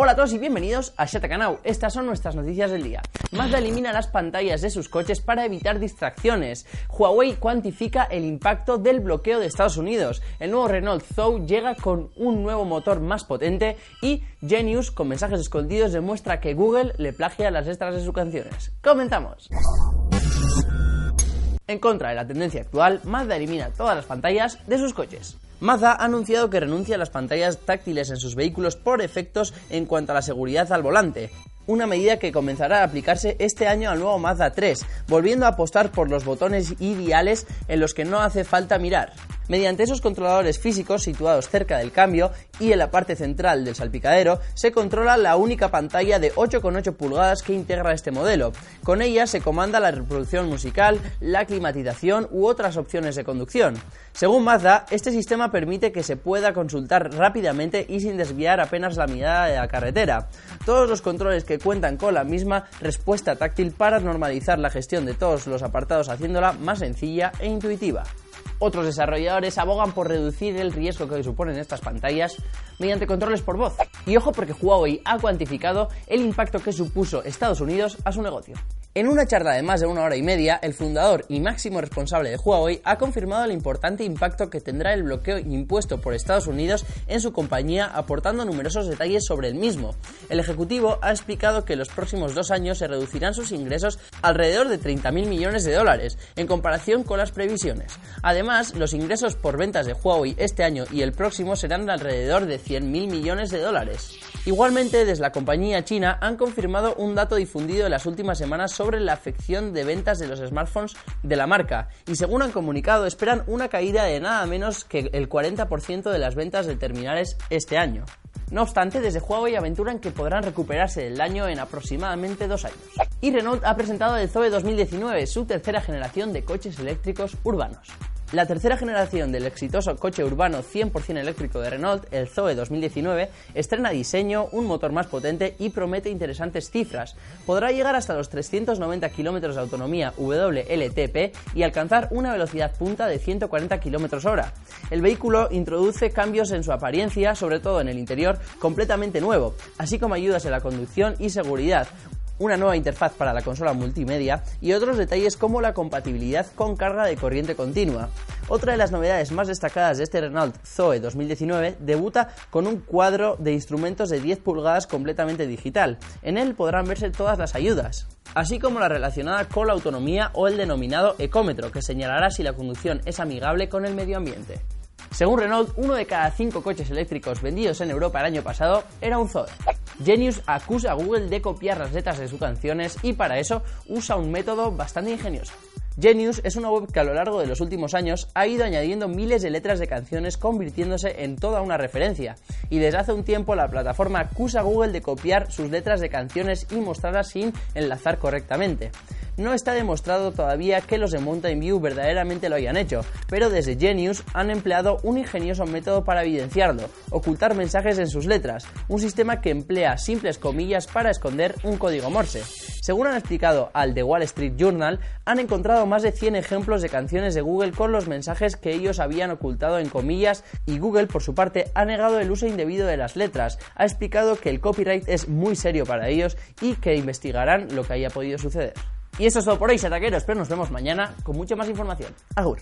Hola a todos y bienvenidos a Shatakanau. Estas son nuestras noticias del día. Mazda elimina las pantallas de sus coches para evitar distracciones. Huawei cuantifica el impacto del bloqueo de Estados Unidos. El nuevo Renault Zoe llega con un nuevo motor más potente y Genius con mensajes escondidos demuestra que Google le plagia las extras de sus canciones. ¡Comenzamos! En contra de la tendencia actual, Mazda elimina todas las pantallas de sus coches. Mazda ha anunciado que renuncia a las pantallas táctiles en sus vehículos por efectos en cuanto a la seguridad al volante, una medida que comenzará a aplicarse este año al nuevo Mazda 3, volviendo a apostar por los botones ideales en los que no hace falta mirar. Mediante esos controladores físicos situados cerca del cambio y en la parte central del salpicadero se controla la única pantalla de 8,8 pulgadas que integra este modelo. Con ella se comanda la reproducción musical, la climatización u otras opciones de conducción. Según Mazda, este sistema permite que se pueda consultar rápidamente y sin desviar apenas la mirada de la carretera. Todos los controles que cuentan con la misma respuesta táctil para normalizar la gestión de todos los apartados haciéndola más sencilla e intuitiva. Otros desarrolladores abogan por reducir el riesgo que suponen estas pantallas mediante controles por voz. Y ojo porque Huawei ha cuantificado el impacto que supuso Estados Unidos a su negocio. En una charla de más de una hora y media, el fundador y máximo responsable de Huawei ha confirmado el importante impacto que tendrá el bloqueo impuesto por Estados Unidos en su compañía, aportando numerosos detalles sobre el mismo. El ejecutivo ha explicado que en los próximos dos años se reducirán sus ingresos alrededor de 30.000 millones de dólares, en comparación con las previsiones. Además, los ingresos por ventas de Huawei este año y el próximo serán de alrededor de 100.000 millones de dólares. Igualmente, desde la compañía china han confirmado un dato difundido en las últimas semanas sobre la afección de ventas de los smartphones de la marca y según han comunicado esperan una caída de nada menos que el 40% de las ventas de terminales este año. No obstante, desde Huawei aventuran que podrán recuperarse del daño en aproximadamente dos años. Y Renault ha presentado el Zoe 2019, su tercera generación de coches eléctricos urbanos. La tercera generación del exitoso coche urbano 100% eléctrico de Renault, el Zoe 2019, estrena diseño, un motor más potente y promete interesantes cifras. Podrá llegar hasta los 390 km de autonomía WLTP y alcanzar una velocidad punta de 140 km hora. El vehículo introduce cambios en su apariencia, sobre todo en el interior, completamente nuevo, así como ayudas en la conducción y seguridad, una nueva interfaz para la consola multimedia y otros detalles como la compatibilidad con carga de corriente continua. Otra de las novedades más destacadas de este Renault Zoe 2019 debuta con un cuadro de instrumentos de 10 pulgadas completamente digital. En él podrán verse todas las ayudas, así como la relacionada con la autonomía o el denominado ecómetro, que señalará si la conducción es amigable con el medio ambiente. Según Renault, uno de cada cinco coches eléctricos vendidos en Europa el año pasado era un Zoe. Genius acusa a Google de copiar las letras de sus canciones y para eso usa un método bastante ingenioso. Genius es una web que a lo largo de los últimos años ha ido añadiendo miles de letras de canciones convirtiéndose en toda una referencia, y desde hace un tiempo la plataforma acusa a Google de copiar sus letras de canciones y mostrarlas sin enlazar correctamente. No está demostrado todavía que los de Mountain View verdaderamente lo hayan hecho, pero desde Genius han empleado un ingenioso método para evidenciarlo, ocultar mensajes en sus letras, un sistema que emplea simples comillas para esconder un código Morse. Según han explicado al The Wall Street Journal, han encontrado más de 100 ejemplos de canciones de Google con los mensajes que ellos habían ocultado en comillas y Google por su parte ha negado el uso indebido de las letras, ha explicado que el copyright es muy serio para ellos y que investigarán lo que haya podido suceder. Y eso es todo por hoy, setaqueros, pero nos vemos mañana con mucha más información. Agur.